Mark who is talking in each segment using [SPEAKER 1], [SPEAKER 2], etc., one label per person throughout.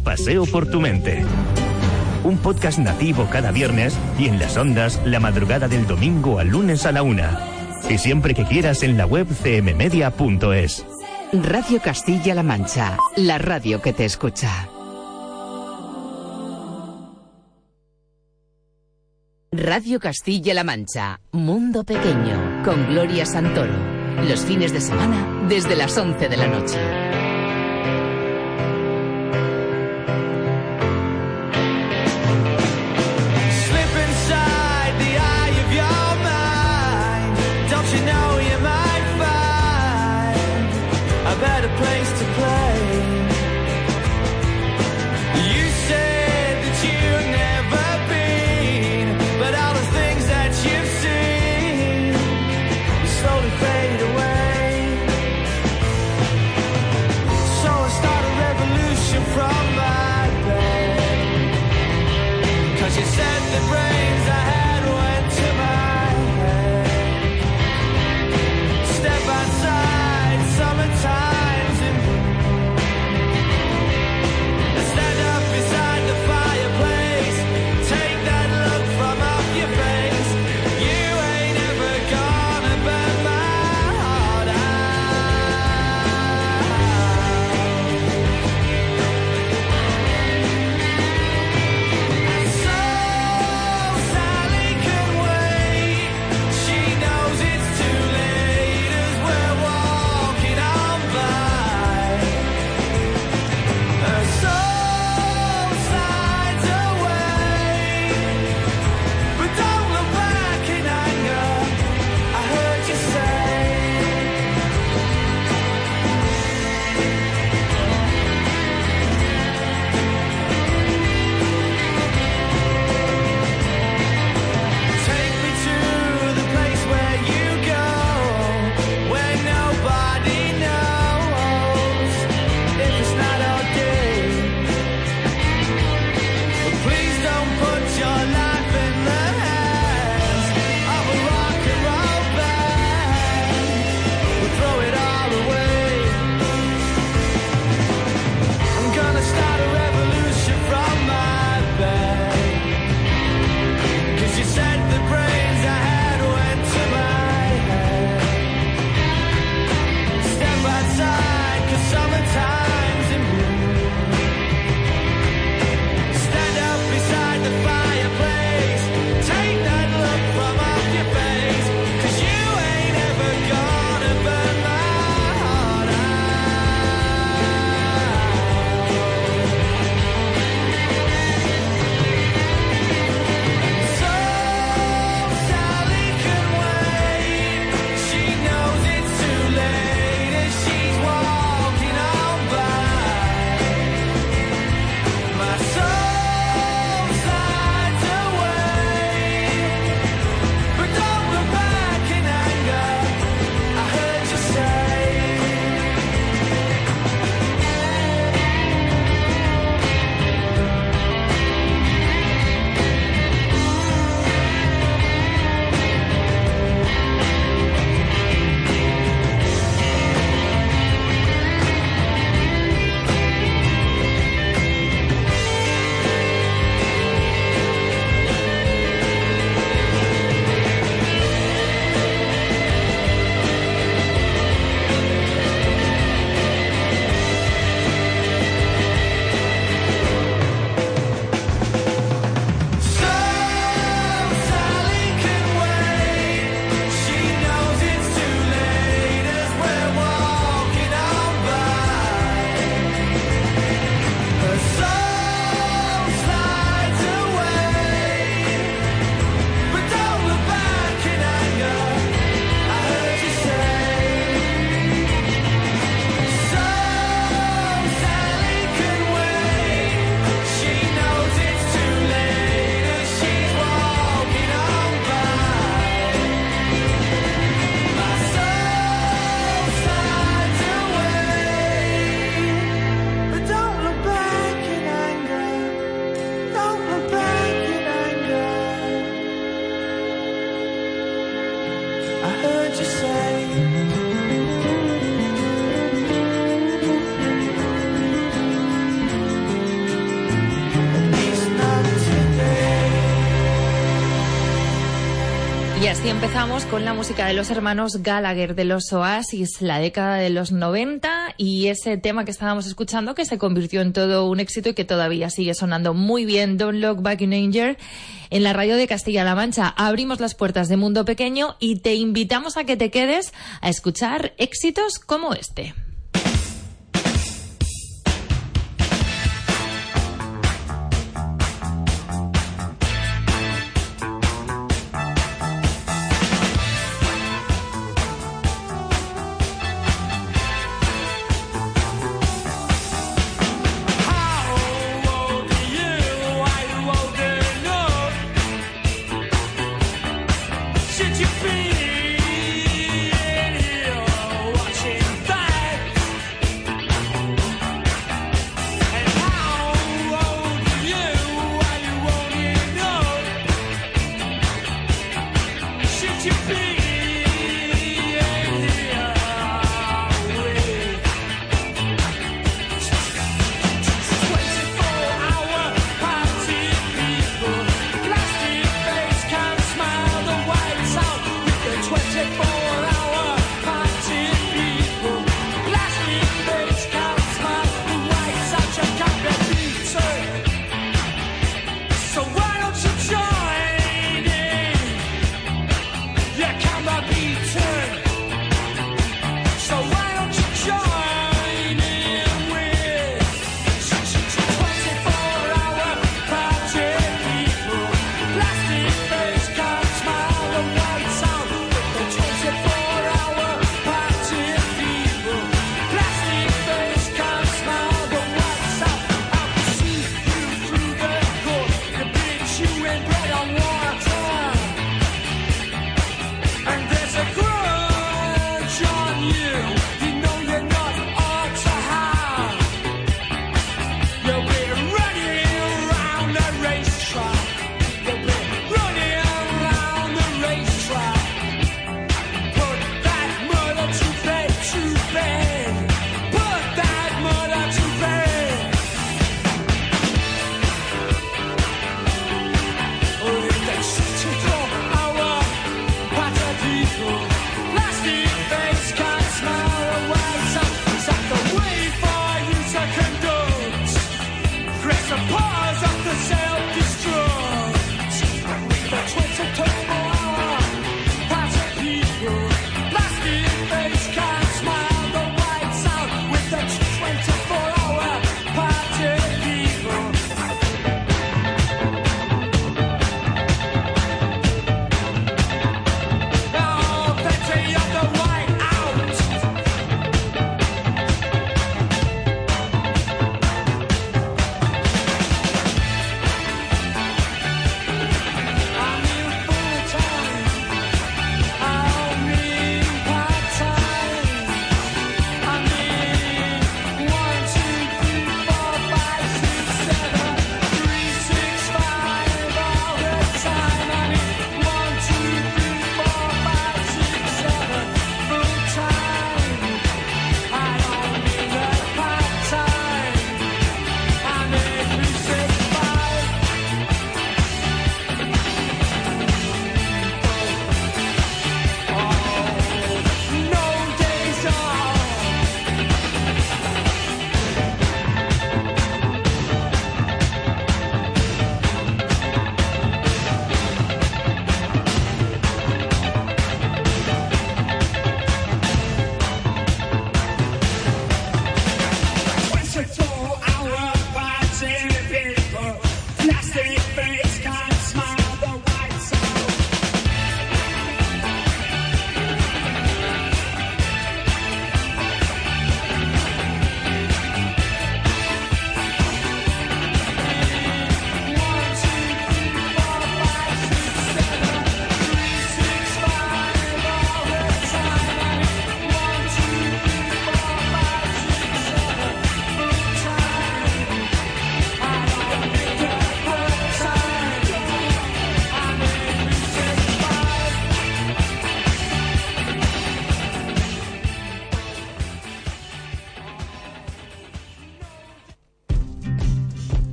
[SPEAKER 1] paseo por tu mente. Un podcast nativo cada viernes y en las ondas la madrugada del domingo al lunes a la una. Y siempre que quieras en la web cmmedia.es.
[SPEAKER 2] Radio Castilla-La Mancha, la radio que te escucha. Radio Castilla-La Mancha, Mundo Pequeño, con Gloria Santoro. Los fines de semana desde las 11 de la noche.
[SPEAKER 3] Así empezamos con la música de los hermanos Gallagher de los Oasis, la década de los 90 y ese tema que estábamos escuchando que se convirtió en todo un éxito y que todavía sigue sonando muy bien, Don't Look Back in Anger, en la radio de Castilla-La Mancha. Abrimos las puertas de Mundo Pequeño y te invitamos a que te quedes a escuchar éxitos como este.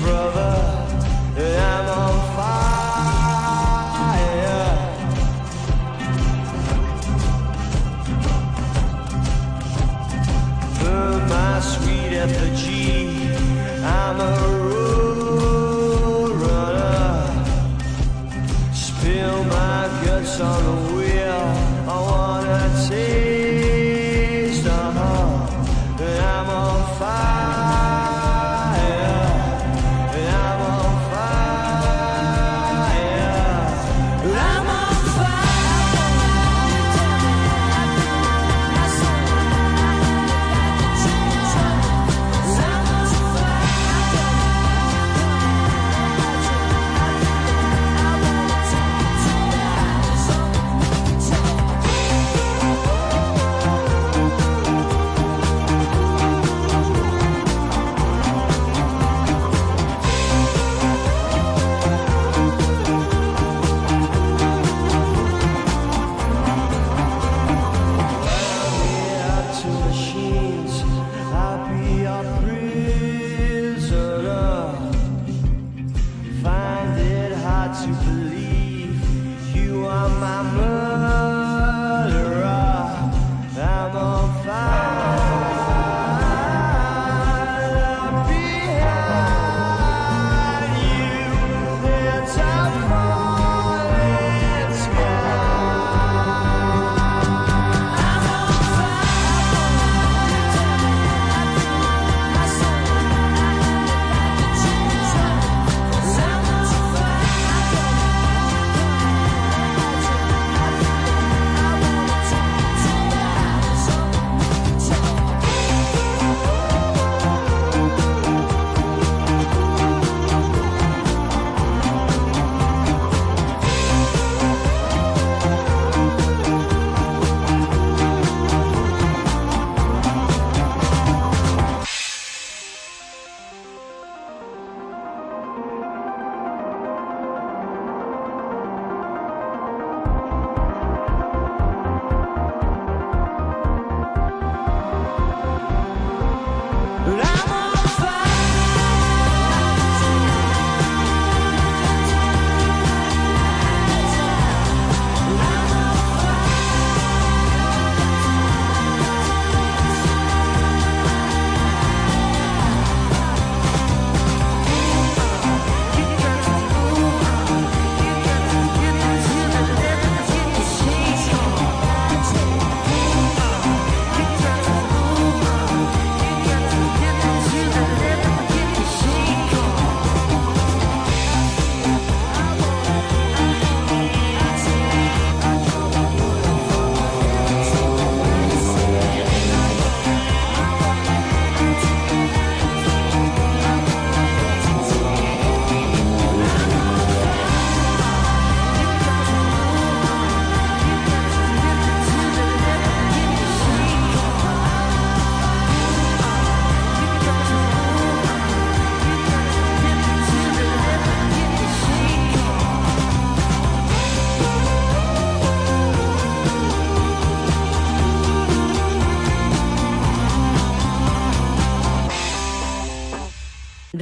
[SPEAKER 2] brother, I'm on fire.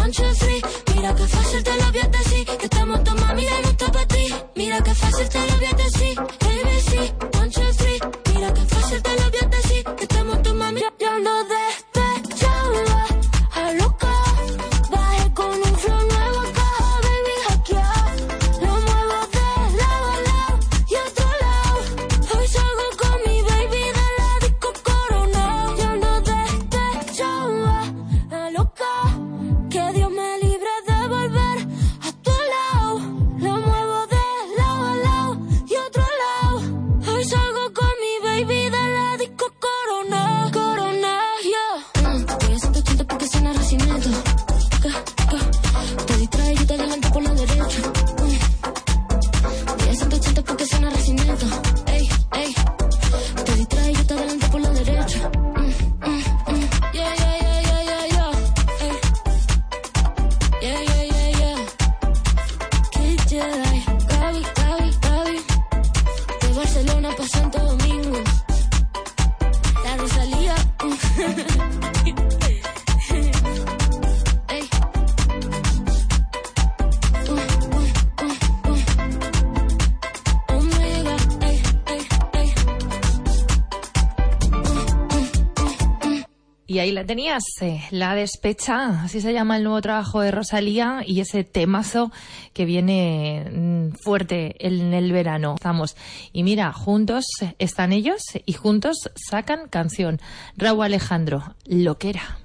[SPEAKER 4] One, two, three, mira que fácil te lo
[SPEAKER 3] vi tenías eh, La Despecha, así se llama el nuevo trabajo de Rosalía y ese temazo que viene mm, fuerte en el verano. Estamos. Y mira, juntos están ellos y juntos sacan canción. Raúl Alejandro,
[SPEAKER 5] Loquera.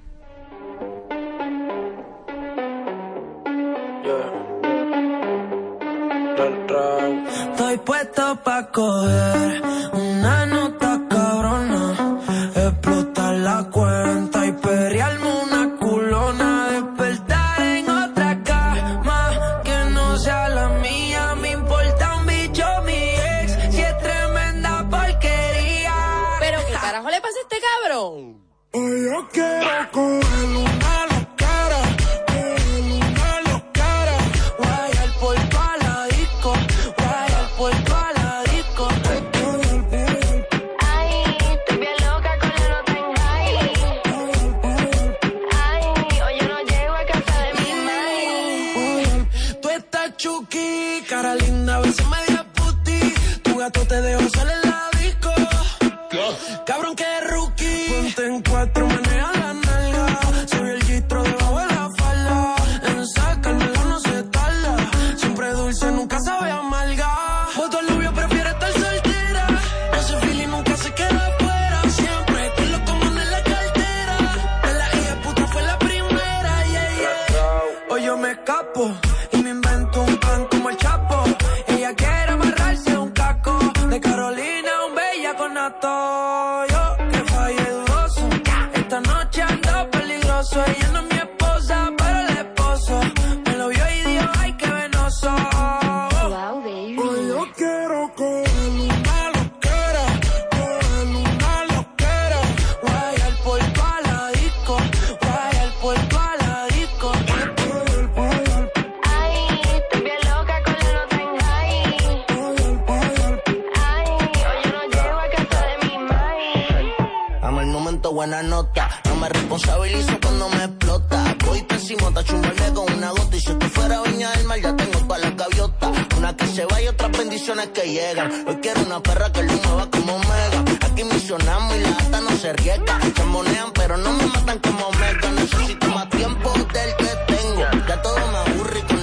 [SPEAKER 6] responsabilizo cuando me explota. Voy pésimo hasta chumbarme con una gota. Y si esto fuera viña del mar, ya tengo para la gaviota. Una que se va y otras bendiciones que llegan. Hoy quiero una perra que lo mueva como mega. Aquí misionamos y la gata no se riega. Se monean, pero no me matan como mega. Necesito más tiempo del que tengo. Ya todo me aburre y con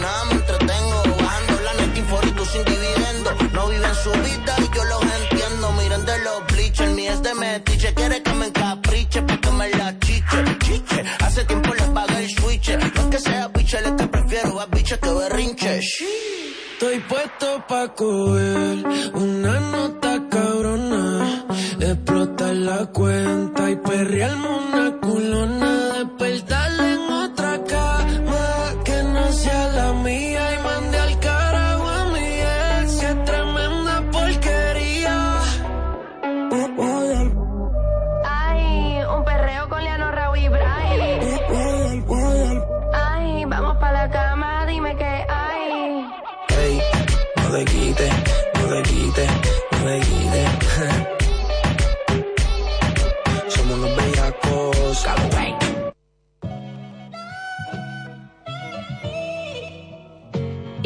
[SPEAKER 6] que berrinche.
[SPEAKER 5] Estoy puesto pa' coger una nota cabrona, explotar la cuenta y perrear el mundo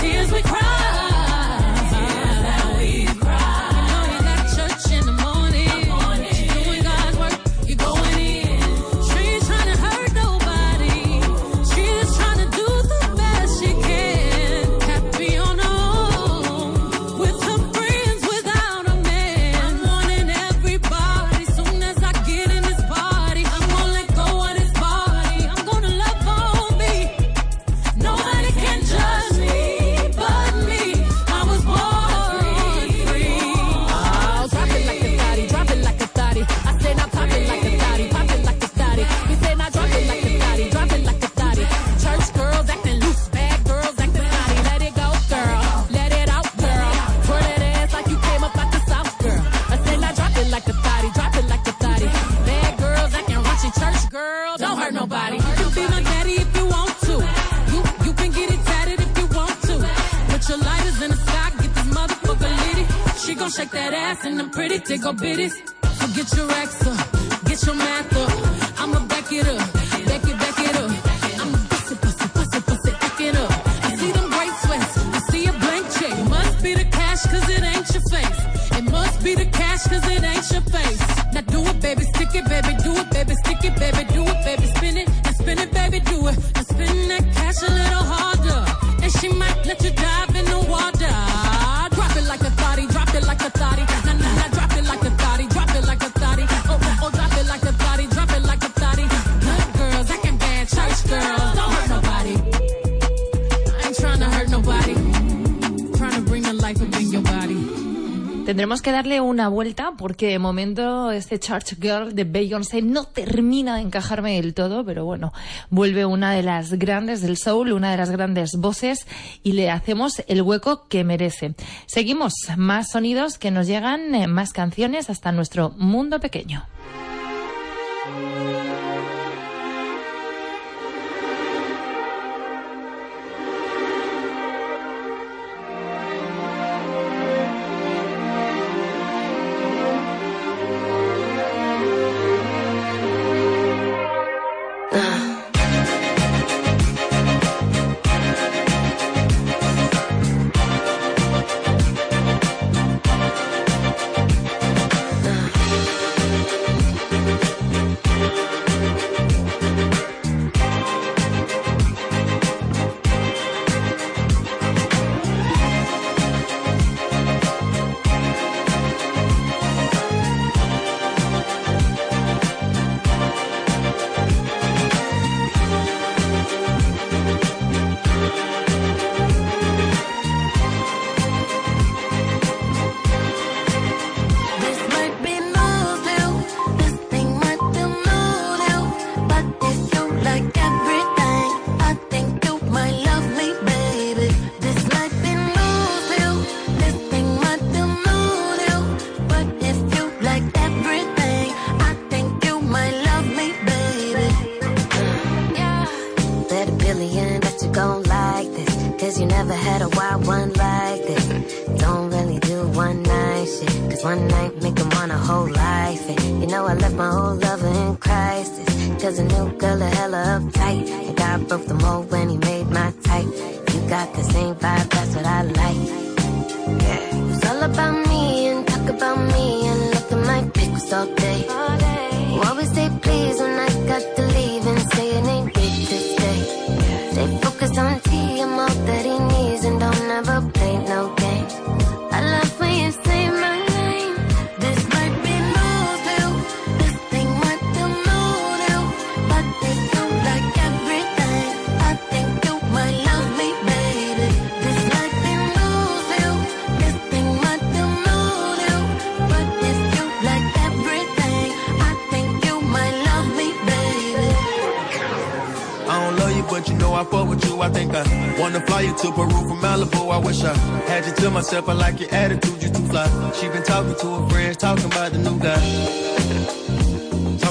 [SPEAKER 7] tears we cry.
[SPEAKER 3] Tendremos que darle una vuelta porque de momento este Church Girl de Beyoncé no termina de encajarme del todo, pero bueno, vuelve una de las grandes del soul, una de las grandes voces y le hacemos el hueco que merece. Seguimos, más sonidos que nos llegan, eh, más canciones hasta nuestro mundo pequeño.
[SPEAKER 8] one night make him want a whole life. And you know I left my old lover in crisis. Cause a new girl a hella uptight. And God broke the mold when he made my type. You got the same vibe, that's what I like. Yeah. it's all about me and talk about me and look at my pics all day. All day. You always say please when I got the I
[SPEAKER 9] think I
[SPEAKER 5] wanna fly you to Peru from Malibu. I wish I had you to myself. I like your attitude, you too fly. She been talking to her friends, talking about the new guy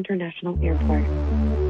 [SPEAKER 10] International Airport.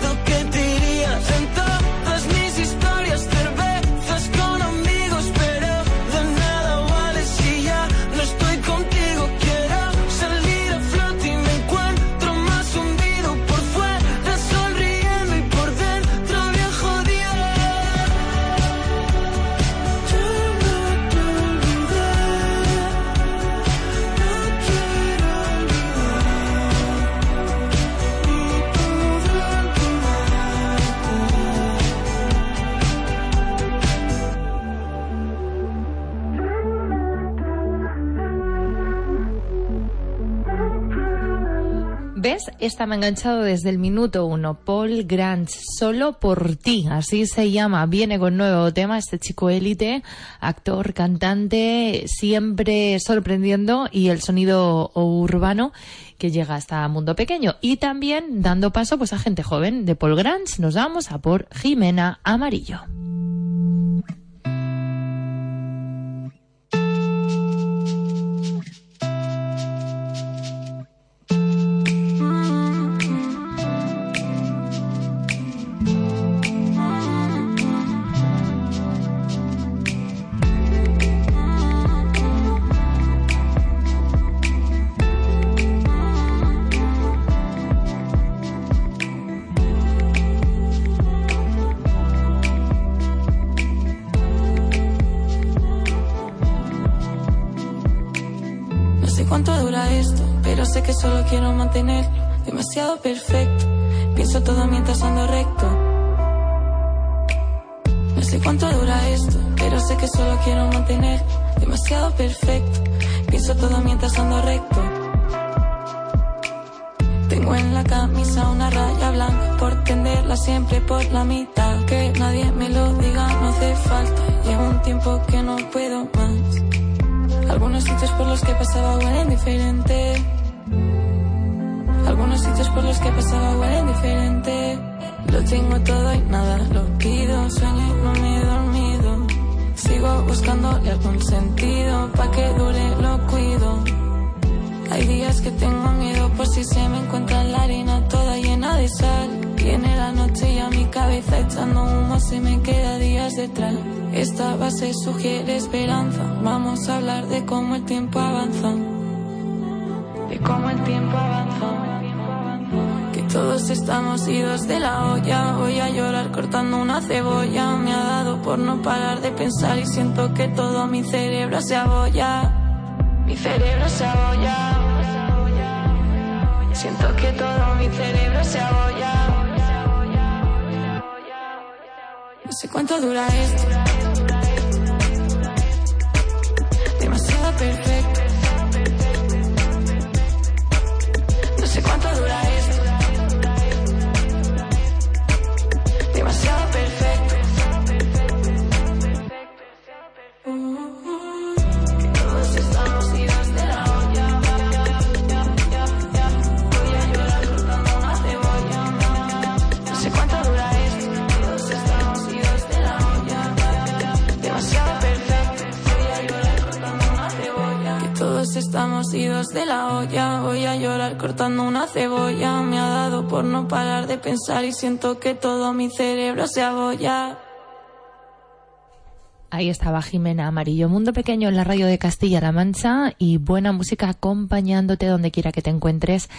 [SPEAKER 3] ¿Ves? Esta me ha enganchado desde el minuto uno. Paul Grant, solo por ti, así se llama. Viene con nuevo tema, este chico élite, actor, cantante, siempre sorprendiendo y el sonido urbano que llega hasta Mundo Pequeño. Y también dando paso pues a gente joven. De Paul Grant nos vamos a por Jimena Amarillo.
[SPEAKER 11] Todo y nada lo pido. Sueño no me he dormido. Sigo buscándole algún sentido. Pa' que dure lo cuido. Hay días que tengo miedo por si se me encuentra la arena toda llena de sal. Viene la noche y a mi cabeza echando humo se me queda días detrás. Esta base sugiere esperanza. Vamos a hablar de cómo el tiempo avanza. De cómo el tiempo avanza. Todos estamos idos de la olla. Voy a llorar cortando una cebolla. Me ha dado por no parar de pensar y siento que todo mi cerebro se abolla. Mi cerebro se abolla. Siento que todo mi cerebro se abolla. No sé cuánto dura esto. De la olla. Voy a llorar cortando una cebolla. Me ha dado por no parar de pensar y siento que todo mi cerebro se abolla.
[SPEAKER 3] Ahí estaba Jimena Amarillo, Mundo Pequeño en la radio de Castilla-La Mancha y buena música acompañándote donde quiera que te encuentres.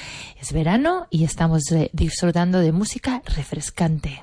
[SPEAKER 3] Es verano y estamos disfrutando de música refrescante.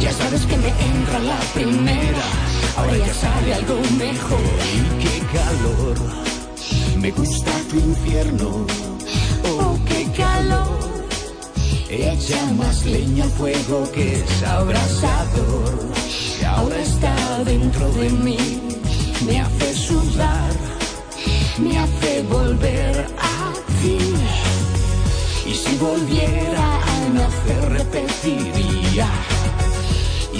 [SPEAKER 12] Ya sabes que me entra la primera. Ahora ya sale algo mejor. Y qué calor. Me gusta tu infierno. Oh, qué calor. Echa más leña al fuego que es abrasador. Ahora está dentro de mí. Me hace sudar. Me hace volver a ti. Y si volviera a nacer repetiría.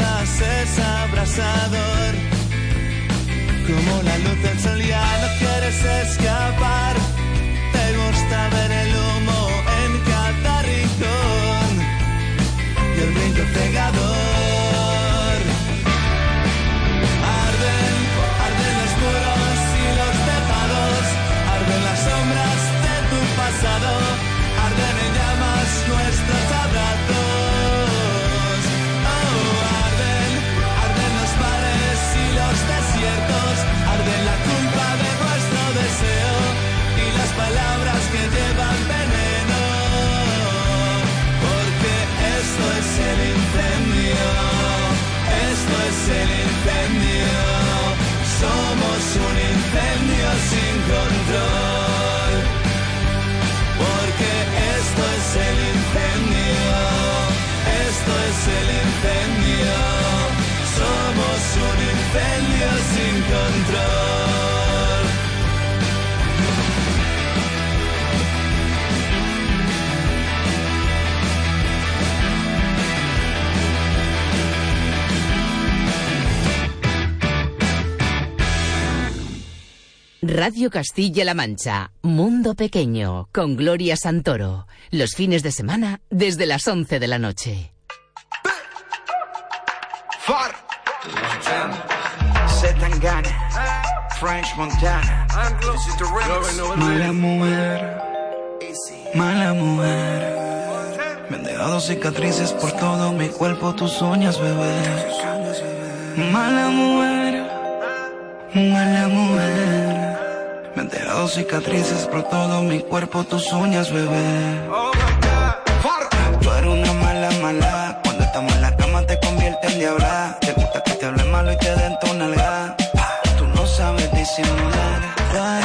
[SPEAKER 2] es abrasador. Como la luz del sol ya no quieres escapar,
[SPEAKER 13] Radio Castilla-La Mancha, Mundo Pequeño, con Gloria Santoro. Los fines de semana desde las 11 de la noche.
[SPEAKER 14] Far. French Montana. Mala mujer. Mala mujer. Me han dejado cicatrices por todo mi cuerpo, tus uñas, bebé. Mala mujer. Mala mujer. Me han dejado cicatrices por todo mi cuerpo, tus uñas, bebé. Eres una mala, mala. Cuando estamos en la cama te convierte en diabla. Te gusta que te hable malo y te den tu nalga. Tú no sabes disimular.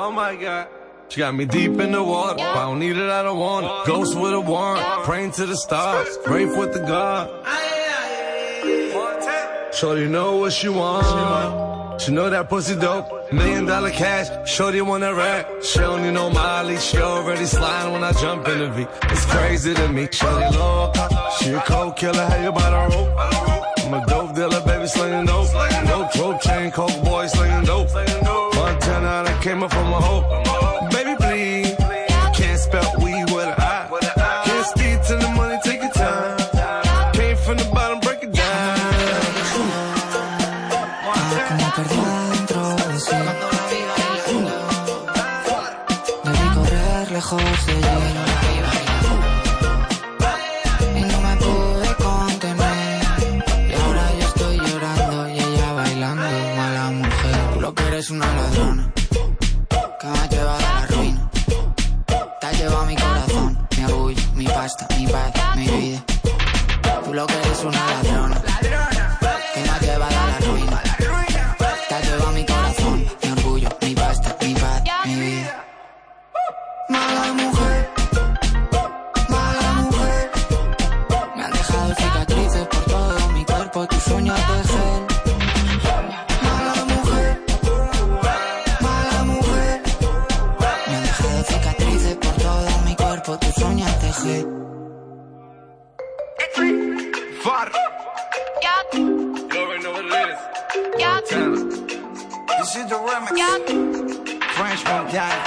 [SPEAKER 15] Oh my god. She got me deep in the water. If I don't need it, I don't want it. Ghost with a warrant. Praying to the stars. Brave with the God. Shorty know what she want. She know that pussy dope. Million dollar cash. Shorty wanna rap. She need no Molly. She already sliding when I jump in the V. It's crazy to me. Shorty low. She a cold killer. How you by the rope? I'm a dope dealer, baby, slinging dope. Dope, rope chain, coke came up from a hoe. Montana.
[SPEAKER 14] This is the remix. French Montana.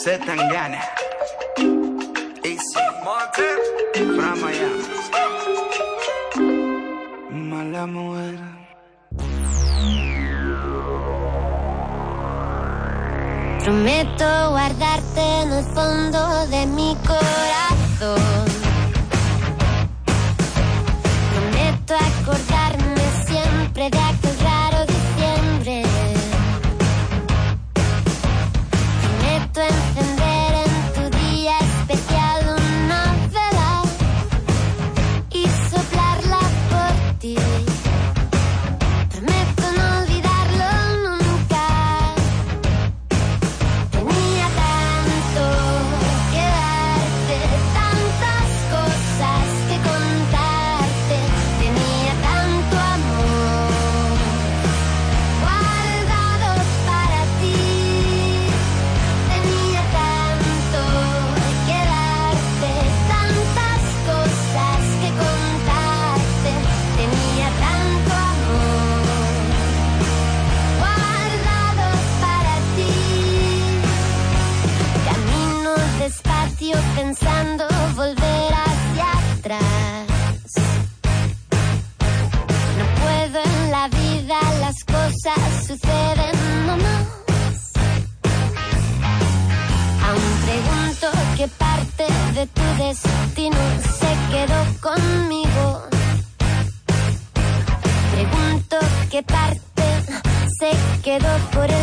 [SPEAKER 14] Zetangana. Easy. Montana. From Miami. Mala mujer.
[SPEAKER 9] Prometo guardarte en el fondo de mi corazón. destino se quedó conmigo. Pregunto qué parte se quedó por el